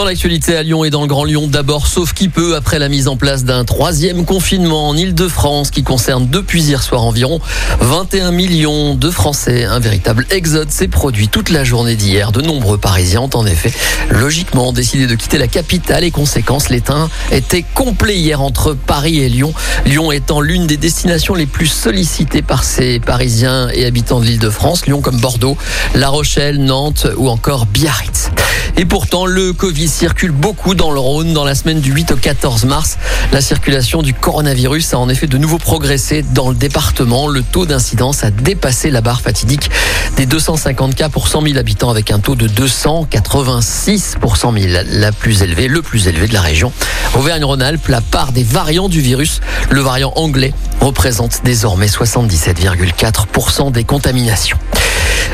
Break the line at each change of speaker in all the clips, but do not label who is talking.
Dans l'actualité à Lyon et dans le Grand Lyon, d'abord, sauf qui peut, après la mise en place d'un troisième confinement en Ile-de-France qui concerne depuis hier soir environ 21 millions de Français. Un véritable exode s'est produit toute la journée d'hier. De nombreux Parisiens ont en effet logiquement décidé de quitter la capitale et conséquence, l'étain était complet hier entre Paris et Lyon. Lyon étant l'une des destinations les plus sollicitées par ces Parisiens et habitants de l'Île-de-France. Lyon comme Bordeaux, La Rochelle, Nantes ou encore Biarritz. Et pourtant, le Covid circule beaucoup dans le Rhône dans la semaine du 8 au 14 mars. La circulation du coronavirus a en effet de nouveau progressé dans le département. Le taux d'incidence a dépassé la barre fatidique des 250 cas pour 100 000 habitants avec un taux de 286 pour 100 000, la plus élevée, le plus élevé de la région. Auvergne-Rhône-Alpes, la part des variants du virus, le variant anglais, représente désormais 77,4% des contaminations.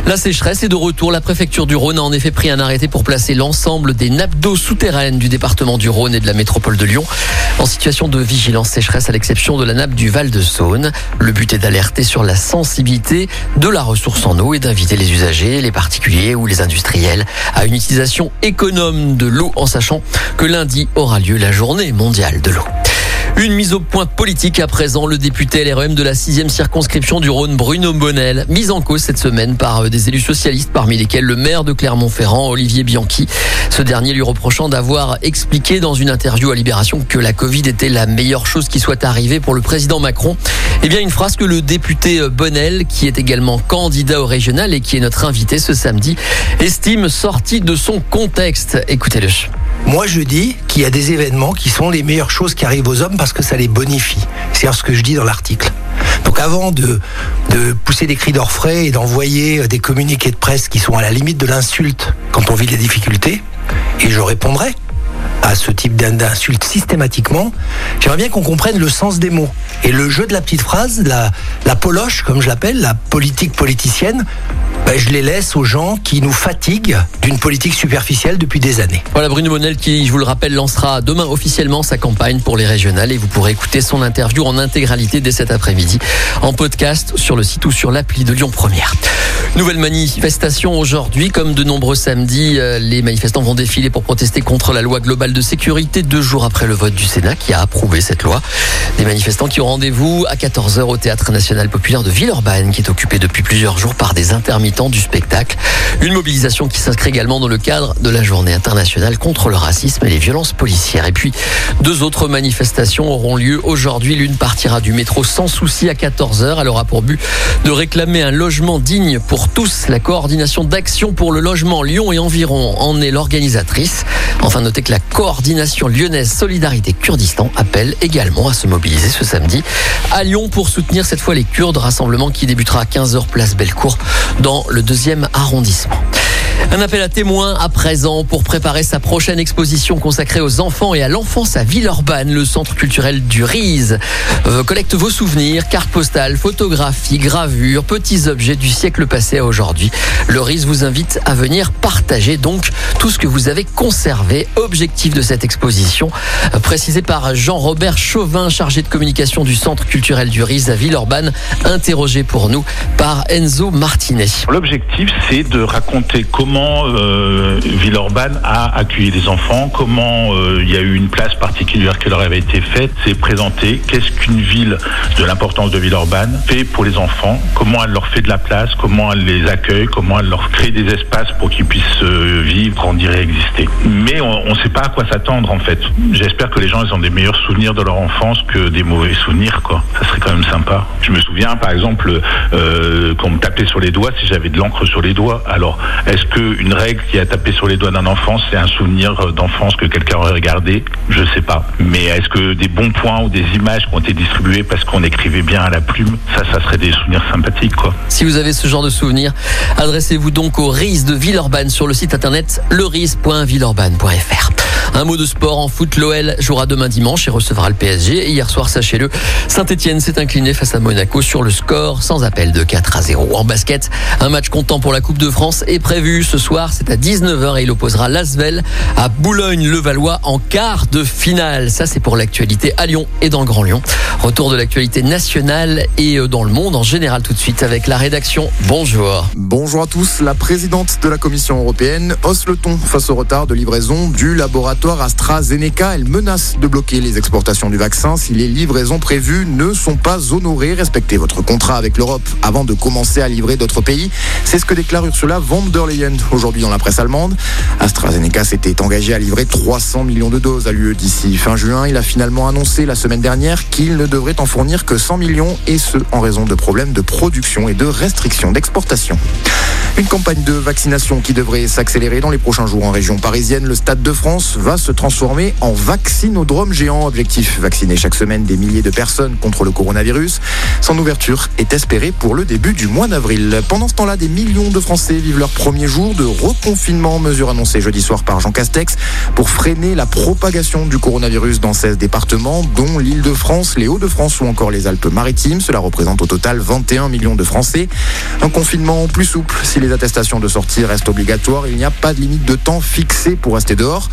La sécheresse est de retour. La préfecture du Rhône a en effet pris un arrêté pour placer l'ensemble des nappes d'eau souterraines du département du Rhône et de la métropole de Lyon en situation de vigilance sécheresse à l'exception de la nappe du Val-de-Saône. Le but est d'alerter sur la sensibilité de la ressource en eau et d'inviter les usagers, les particuliers ou les industriels à une utilisation économe de l'eau en sachant que lundi aura lieu la journée mondiale de l'eau. Une mise au point politique à présent. Le député LREM de la 6 circonscription du Rhône, Bruno Bonnel, mise en cause cette semaine par euh, des élus socialistes, parmi lesquels le maire de Clermont-Ferrand, Olivier Bianchi. Ce dernier lui reprochant d'avoir expliqué dans une interview à Libération que la Covid était la meilleure chose qui soit arrivée pour le président Macron. Eh bien, une phrase que le député euh, Bonnel, qui est également candidat au régional et qui est notre invité ce samedi, estime sortie de son contexte. Écoutez-le.
Moi, je dis qu'il y a des événements qui sont les meilleures choses qui arrivent aux hommes parce que ça les bonifie. C'est ce que je dis dans l'article. Donc avant de, de pousser des cris d'orfraie et d'envoyer euh, des communiqués de presse qui sont à la limite de l'insulte quand on vit des difficultés, et je répondrai à ce type d'insulte systématiquement, j'aimerais bien qu'on comprenne le sens des mots. Et le jeu de la petite phrase, la, la poloche, comme je l'appelle, la politique politicienne, ben, je les laisse aux gens qui nous fatiguent d'une politique superficielle depuis des années.
Voilà Bruno Monel qui, je vous le rappelle, lancera demain officiellement sa campagne pour les régionales et vous pourrez écouter son interview en intégralité dès cet après-midi en podcast sur le site ou sur l'appli de Lyon Première. Nouvelle manifestation aujourd'hui, comme de nombreux samedis, euh, les manifestants vont défiler pour protester contre la loi globale de sécurité deux jours après le vote du Sénat qui a approuvé cette loi. Des manifestants qui ont rendez-vous à 14h au Théâtre National Populaire de Villeurbanne qui est occupé depuis plusieurs jours par des intermittents du spectacle. Une mobilisation qui s'inscrit également dans le cadre de la journée internationale contre le racisme et les violences policières. Et puis, deux autres manifestations auront lieu aujourd'hui. L'une partira du métro sans souci à 14h. Elle aura pour but de réclamer un logement digne pour tous. La coordination d'action pour le logement Lyon et environ en est l'organisatrice. Enfin, notez que la coordination lyonnaise Solidarité Kurdistan appelle également à se mobiliser ce samedi à Lyon pour soutenir cette fois les Kurdes. Rassemblement qui débutera à 15h place Bellecour dans le deuxième arrondissement. Un appel à témoins à présent pour préparer sa prochaine exposition consacrée aux enfants et à l'enfance à Villeurbanne. Le centre culturel du Rize euh, collecte vos souvenirs, cartes postales, photographies, gravures, petits objets du siècle passé à aujourd'hui. Le Rize vous invite à venir partager donc tout ce que vous avez conservé. Objectif de cette exposition, euh, précisé par Jean-Robert Chauvin, chargé de communication du centre culturel du Rize à Villeurbanne, interrogé pour nous par Enzo Martinet.
L'objectif, c'est de raconter comment comment euh, Villeurbanne a accueilli les enfants, comment euh, il y a eu une place particulière qui leur avait été faite, c'est présenter qu'est-ce qu'une ville de l'importance de Villeurbanne fait pour les enfants, comment elle leur fait de la place, comment elle les accueille, comment elle leur crée des espaces pour qu'ils puissent euh, vivre, grandir et exister. Mais on ne sait pas à quoi s'attendre en fait. J'espère que les gens ils ont des meilleurs souvenirs de leur enfance que des mauvais souvenirs quoi. Ça serait quand même sympa. Je me souviens par exemple euh, qu'on me tapait sur les doigts si j'avais de l'encre sur les doigts. Alors est-ce que une règle qui a tapé sur les doigts d'un enfant, c'est un souvenir d'enfance que quelqu'un aurait regardé Je sais pas. Mais est-ce que des bons points ou des images qui ont été distribuées parce qu'on écrivait bien à la plume, ça, ça serait des souvenirs sympathiques.
Si vous avez ce genre de souvenirs, adressez-vous donc au RIS de Villeurbanne sur le site internet leris.villeurbanne.fr. Un mot de sport en foot, l'OL jouera demain dimanche et recevra le PSG. hier soir, sachez-le, Saint-Etienne s'est incliné face à Monaco sur le score sans appel de 4 à 0. En basket, un match comptant pour la Coupe de France est prévu ce soir, c'est à 19h et il opposera Lasvel à Boulogne-le-Valois en quart de finale. Ça, c'est pour l'actualité à Lyon et dans le Grand Lyon. Retour de l'actualité nationale et euh, dans le monde en général tout de suite avec la rédaction. Bonjour.
Bonjour à tous. La présidente de la Commission européenne hausse le ton face au retard de livraison du laboratoire AstraZeneca. Elle menace de bloquer les exportations du vaccin si les livraisons prévues ne sont pas honorées. Respectez votre contrat avec l'Europe avant de commencer à livrer d'autres pays. C'est ce que déclare Ursula von der Leyen aujourd'hui dans la presse allemande. AstraZeneca s'était engagé à livrer 300 millions de doses à l'UE d'ici fin juin. Il a finalement annoncé la semaine dernière qu'il ne devrait en fournir que 100 millions et ce en raison de problèmes de production et de restrictions d'exportation. Une campagne de vaccination qui devrait s'accélérer dans les prochains jours en région parisienne. Le Stade de France va se transformer en vaccinodrome géant. Objectif vacciner chaque semaine des milliers de personnes contre le coronavirus. Son ouverture est espérée pour le début du mois d'avril. Pendant ce temps-là, des millions de Français vivent leur premier jour de reconfinement. Mesure annoncée jeudi soir par Jean Castex pour freiner la propagation du coronavirus dans 16 départements, dont l'île de France, les Hauts-de-France ou encore les Alpes-Maritimes. Cela représente au total 21 millions de Français. Un confinement plus souple si les attestations de sortie restent obligatoires. Il n'y a pas de limite de temps fixée pour rester dehors.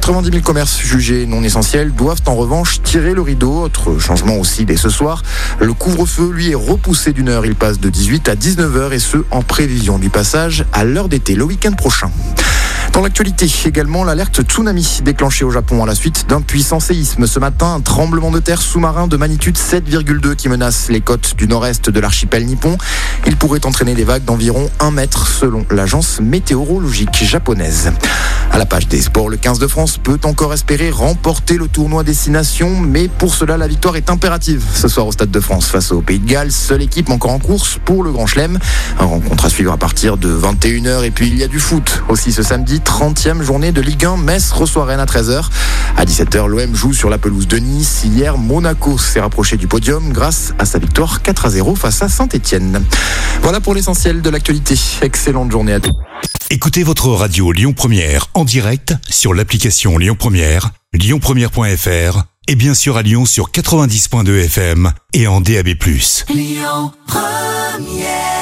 90 000 commerces jugés non essentiels doivent en revanche tirer le rideau. Autre changement aussi dès ce soir. Le couvre-feu, lui, est repoussé d'une heure. Il passe de 18 à 19 heures et ce, en prévision du passage à l'heure d'été le week-end prochain. Dans l'actualité, également l'alerte tsunami déclenchée au Japon à la suite d'un puissant séisme. Ce matin, un tremblement de terre sous-marin de magnitude 7,2 qui menace les côtes du nord-est de l'archipel nippon. Il pourrait entraîner des vagues d'environ 1 mètre selon l'agence météorologique japonaise. À la page des sports, le 15 de France peut encore espérer remporter le tournoi Destination, mais pour cela, la victoire est impérative. Ce soir au Stade de France face au Pays de Galles, seule équipe encore en course pour le Grand Chelem. Un rencontre à suivre à partir de 21h et puis il y a du foot aussi ce samedi. 30e journée de Ligue 1. Metz reçoit Rennes à 13h. À 17h, l'OM joue sur la pelouse de Nice. Hier, Monaco s'est rapproché du podium grâce à sa victoire 4 à 0 face à Saint-Etienne. Voilà pour l'essentiel de l'actualité. Excellente journée à tous.
Écoutez votre radio Lyon Première en direct sur l'application Lyon Première, lyonpremière.fr et bien sûr à Lyon sur 90.2 FM et en DAB+. Lyon Première